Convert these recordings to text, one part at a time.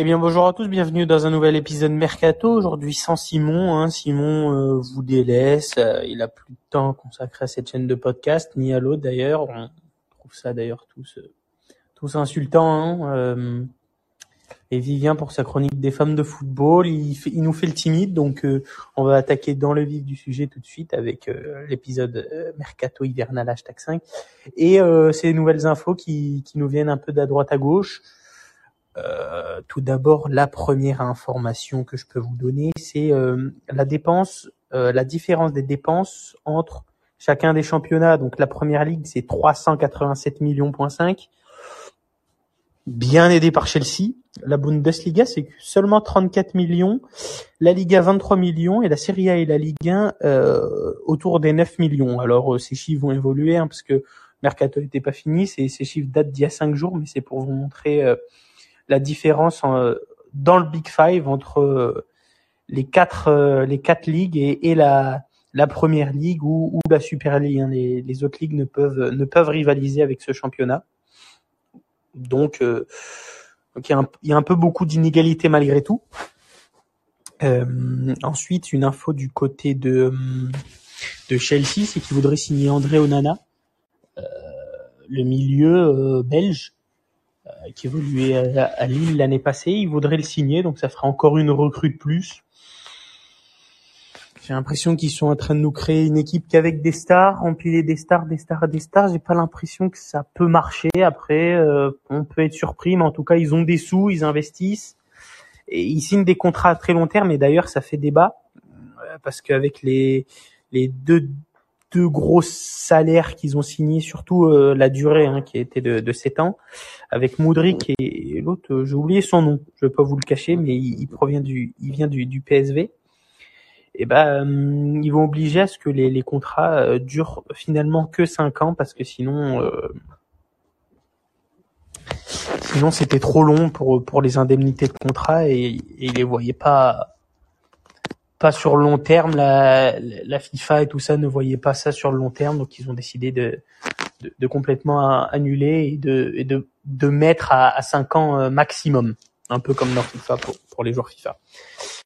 Eh bien bonjour à tous, bienvenue dans un nouvel épisode Mercato. Aujourd'hui sans Simon. Hein. Simon euh, vous délaisse, euh, il a plus de temps consacré à cette chaîne de podcast, ni à l'autre d'ailleurs. On trouve ça d'ailleurs tous euh, tous insultants. Hein. et Vivien pour sa chronique des femmes de football, il, fait, il nous fait le timide, donc on va attaquer dans le vif du sujet tout de suite avec l'épisode Mercato hivernal hashtag 5 et ces nouvelles infos qui, qui nous viennent un peu d'à droite à gauche. Euh, tout d'abord, la première information que je peux vous donner, c'est euh, la dépense, euh, la différence des dépenses entre chacun des championnats. Donc la première ligue, c'est 387 millions bien aidé par Chelsea. La Bundesliga, c'est seulement 34 millions. La Liga, 23 millions. Et la Serie A et la Ligue 1, autour des 9 millions. Alors, ces chiffres vont évoluer, hein, parce que Mercato n'était pas fini. Ces, ces chiffres datent d'il y a 5 jours, mais c'est pour vous montrer la différence en, dans le Big Five entre euh, les quatre euh, les quatre ligues et, et la la première ligue ou, ou la Super League. Hein. Les, les, autres ligues ne peuvent ne peuvent rivaliser avec ce championnat. Donc, euh, donc il, y a un, il, y a un, peu beaucoup d'inégalités malgré tout. Euh, ensuite, une info du côté de de Chelsea, c'est qu'ils voudraient signer André Onana, euh, le milieu belge, euh, qui évoluait à, Lille l'année passée. Il voudrait le signer, donc ça fera encore une recrue de plus. J'ai l'impression qu'ils sont en train de nous créer une équipe qu'avec des stars, empiler des stars, des stars, des stars. J'ai pas l'impression que ça peut marcher. Après, euh, on peut être surpris, mais en tout cas, ils ont des sous, ils investissent et ils signent des contrats à très long terme. Et d'ailleurs, ça fait débat euh, parce qu'avec les les deux deux gros salaires qu'ils ont signés, surtout euh, la durée hein, qui été de, de 7 ans, avec Moudric et, l'autre, euh, j'ai oublié son nom, je vais pas vous le cacher, mais il, provient du, il vient du, du PSV. Et eh ben, euh, ils vont obliger à ce que les, les contrats durent finalement que 5 ans parce que sinon, sinon c'était trop long pour pour les indemnités de contrat et, et ils les voyaient pas pas sur le long terme. La, la FIFA et tout ça ne voyaient pas ça sur le long terme, donc ils ont décidé de, de, complètement annuler et de, et de, de mettre à, à 5 ans euh, maximum, un peu comme leur FIFA pour, pour les joueurs FIFA.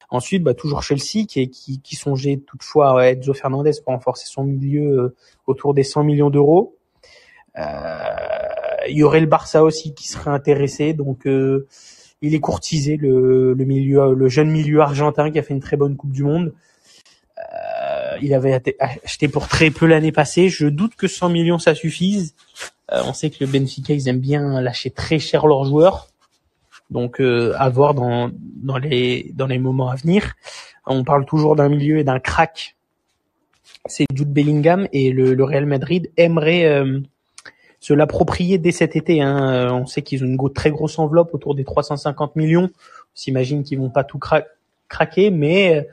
Ensuite, bah, toujours Chelsea qui, qui, songeait toutefois à Enzo Fernandez pour renforcer son milieu euh, autour des 100 millions d'euros. Euh, il y aurait le Barça aussi qui serait intéressé, donc il est courtisé le, milieu, le jeune milieu argentin qui a fait une très bonne Coupe du Monde. Euh, il avait acheté pour très peu l'année passée. Je doute que 100 millions ça suffise. Euh, on sait que le Benfica ils aiment bien lâcher très cher leurs joueurs. Donc euh, à voir dans, dans les dans les moments à venir. On parle toujours d'un milieu et d'un crack. C'est Jude Bellingham et le, le Real Madrid aimerait euh, se l'approprier dès cet été. Hein. Euh, on sait qu'ils ont une très grosse enveloppe autour des 350 millions. On s'imagine qu'ils vont pas tout craquer, mais euh,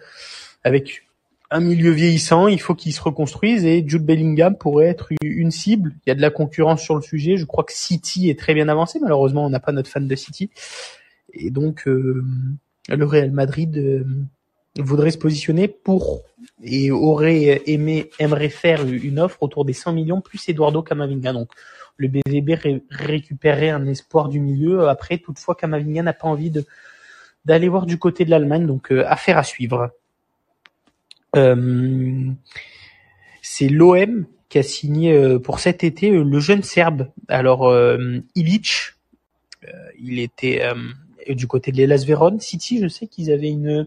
avec un milieu vieillissant, il faut qu'ils se reconstruisent et Jude Bellingham pourrait être une cible. Il y a de la concurrence sur le sujet. Je crois que City est très bien avancé. Malheureusement, on n'a pas notre fan de City. Et donc, euh, le Real Madrid voudrait se positionner pour et aurait aimé aimerait faire une offre autour des 100 millions plus Eduardo Camavinga. Le BVB récupérer un espoir du milieu. Après, toutefois, Kamavinga n'a pas envie d'aller voir du côté de l'Allemagne, donc euh, affaire à suivre. Euh, c'est l'OM qui a signé euh, pour cet été le jeune Serbe. Alors Ilic, il était du côté de l'Elas Vérone. City, je sais qu'ils avaient une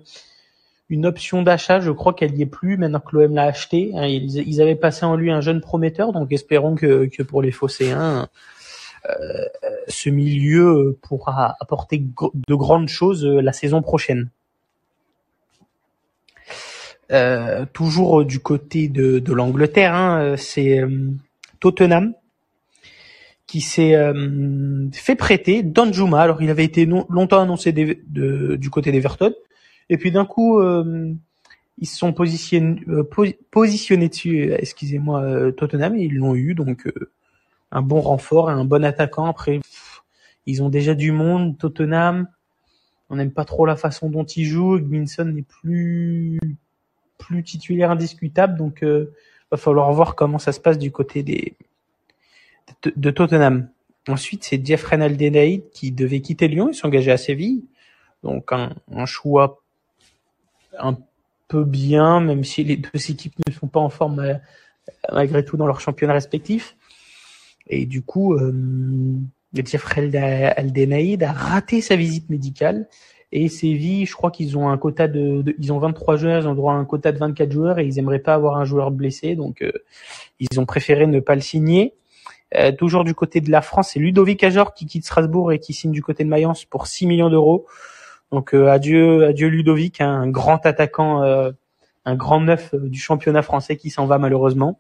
une option d'achat. Je crois qu'elle n'y est plus maintenant que l'OM l'a acheté. Hein. Ils, avaient passé en lui un jeune prometteur, donc espérons que, pour les Phocéens, euh, ce milieu pourra apporter de grandes choses euh, la saison prochaine. Euh, toujours du côté de, l'Angleterre, hein, c'est Tottenham qui s'est fait prêter Danjuma. Alors il avait été longtemps annoncé du côté d'Everton. Et puis d'un coup, euh, ils se sont positionnés, euh, positionnés dessus, euh, excusez-moi, Tottenham, et ils l'ont eu. Donc un bon renfort et un bon attaquant. Après, ils ont déjà du monde, Tottenham. On n'aime pas trop la façon dont ils jouent. Gminson n'est plus plus titulaire indiscutable, donc euh, va falloir voir comment ça se passe du côté des de, Tottenham. Ensuite, c'est Jeff Renaldenaïd qui devait quitter Lyon et s'engager à Séville. Donc un, un choix un peu bien, même si les deux équipes ne sont pas en forme euh, malgré tout dans leurs championnats respectifs. Et du coup, euh, Jeffrey Aldenaïd a raté sa visite médicale. Et Séville, je crois qu'ils ont un quota de, ils ont 23 joueurs, ils ont droit à un quota de 24 joueurs et ils aimeraient pas avoir un joueur blessé, donc euh, ils ont préféré ne pas le signer. Euh, toujours du côté de la France, c'est Ludovic Ajor qui quitte Strasbourg et qui signe du côté de Mayence pour 6 millions d'euros. Donc euh, adieu, adieu Ludovic, hein, un grand attaquant, euh, un grand neuf du championnat français qui s'en va malheureusement.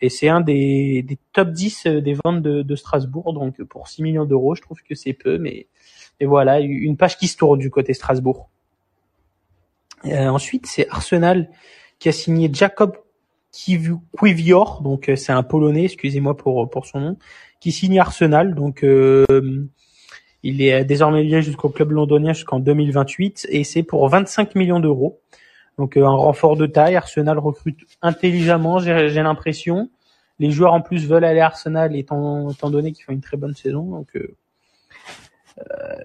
Et c'est un des, top 10 des ventes de, Strasbourg. Donc pour 6 millions d'euros, je trouve que c'est peu, mais voilà, une page qui se tourne du côté Strasbourg. Euh, ensuite, c'est Arsenal qui a signé Jacob Quivior, donc euh, c'est un Polonais, excusez-moi pour pour son nom, qui signe Arsenal. Donc euh, il est désormais lié jusqu'au club londonien jusqu'en 2028 et c'est pour 25 millions d'euros. Donc un renfort de taille. Arsenal recrute intelligemment, j'ai l'impression. Les joueurs en plus veulent aller à Arsenal étant, étant donné qu'ils font une très bonne saison. Donc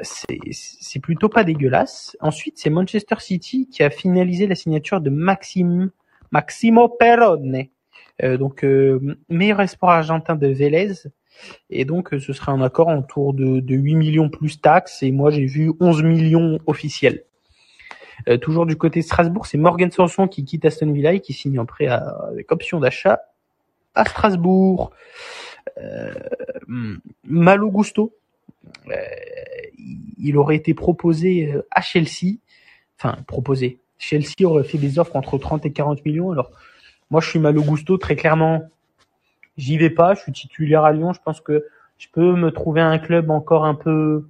c'est plutôt pas dégueulasse. Ensuite, c'est Manchester City qui a finalisé la signature de Maxime Maximo Perrone, euh, donc euh, meilleur espoir argentin de Vélez. Et donc ce serait un accord autour de, de 8 millions plus taxes et moi j'ai vu 11 millions officiels. Euh, toujours du côté de Strasbourg, c'est Morgan Sanson qui quitte Aston Villa et qui signe un prêt avec option d'achat à Strasbourg. Euh, Malo Gusto, il aurait été proposé à Chelsea, enfin proposé, Chelsea aurait fait des offres entre 30 et 40 millions. Alors, moi, je suis mal au gusto, très clairement. J'y vais pas. Je suis titulaire à Lyon. Je pense que je peux me trouver un club encore un peu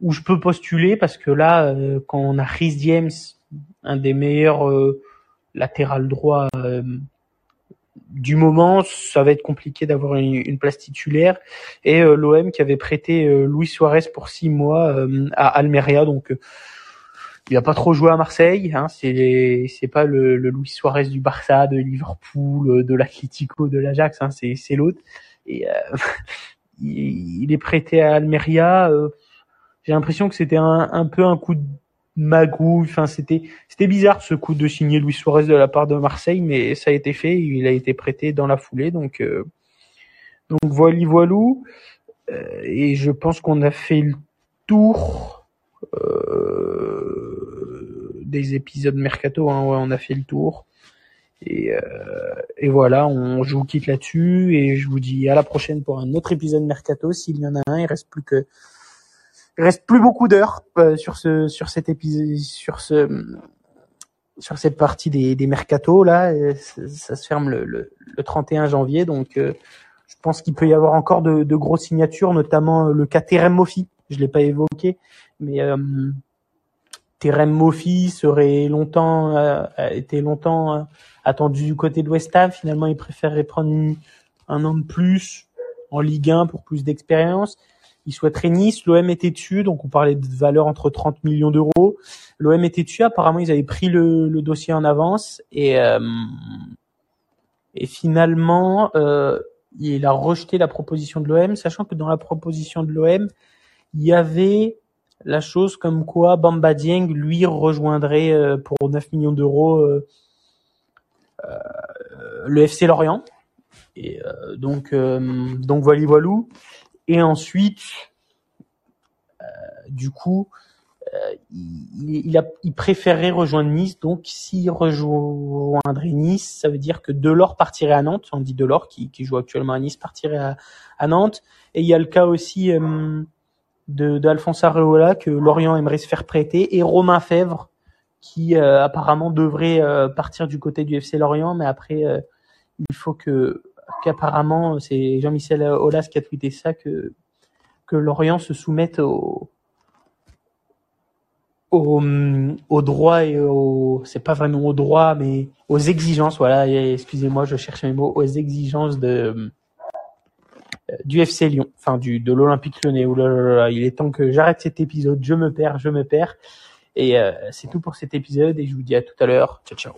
où je peux postuler parce que là, euh, quand on a Rhys James, un des meilleurs euh, latéral droit euh, du moment, ça va être compliqué d'avoir une, place titulaire. Et l'OM qui avait prêté Luis Suarez pour six mois à Almeria, donc il a pas trop joué à Marseille. Hein, c'est c'est pas le, le Luis Suarez du Barça, de Liverpool, de l'Atlético, de l'Ajax. Hein, c'est c'est l'autre. Et euh, il, est prêté à Almeria. Euh, j'ai l'impression que c'était un, un peu un coup de magouille. Enfin, c'était c'était bizarre ce coup de signer Luis Suarez de la part de Marseille, mais ça a été fait. Il a été prêté dans la foulée. Donc euh, donc voilà, voilou. Euh, et je pense qu'on a fait le tour. Des épisodes mercato. Hein, ouais, on a fait le tour. Et, euh, et voilà, on, je vous quitte là-dessus et je vous dis à la prochaine pour un autre épisode mercato. S'il y en a un, il reste plus que, il reste plus beaucoup d'heures euh, sur ce, sur cet épisode, sur ce, sur cette partie des, des mercatos là. Ça, se ferme le, le, le, 31 janvier, donc euh, je pense qu'il peut y avoir encore de, de grosses signatures, notamment le Terem Mofi. Je l'ai pas évoqué, mais euh, Terem Moffi serait longtemps euh, été longtemps euh, attendu du côté de West Ham. Finalement, il préférerait prendre un an de plus en Ligue 1 pour plus d'expérience. Il souhaiterait Nice. L'OM était dessus, donc on parlait de valeur entre 30 millions d'euros. L'OM était dessus. Apparemment, ils avaient pris le, le dossier en avance et euh, et finalement, euh, il a rejeté la proposition de l'OM, sachant que dans la proposition de l'OM, il y avait la chose comme quoi Bamba Dieng, lui, rejoindrait euh, pour 9 millions d'euros euh, euh, le FC Lorient. Et donc, donc voilà, voilou. Et ensuite, du coup, il, il, a, il préférerait rejoindre Nice. Donc, s'il rejoindrait Nice, ça veut dire que Delors partirait à Nantes. On dit Delors, qui, qui joue actuellement à Nice, partirait à, à Nantes. Et il y a le cas aussi de d'Alphonse Areola que Lorient aimerait se faire prêter et Romain Fèvre qui euh, apparemment devrait euh, partir du côté du FC Lorient mais après euh, il faut que qu'apparemment c'est Jean-Michel Aulas qui a tweeté ça que que Lorient se soumette au au, au droit et au c'est pas vraiment au droit mais aux exigences voilà excusez-moi je cherche mes mots aux exigences de du FC Lyon, enfin du de l'Olympique Lyonnais. il est temps que j'arrête cet épisode. Je me perds, je me perds. Et euh, c'est tout pour cet épisode et je vous dis à tout à l'heure. Ciao ciao.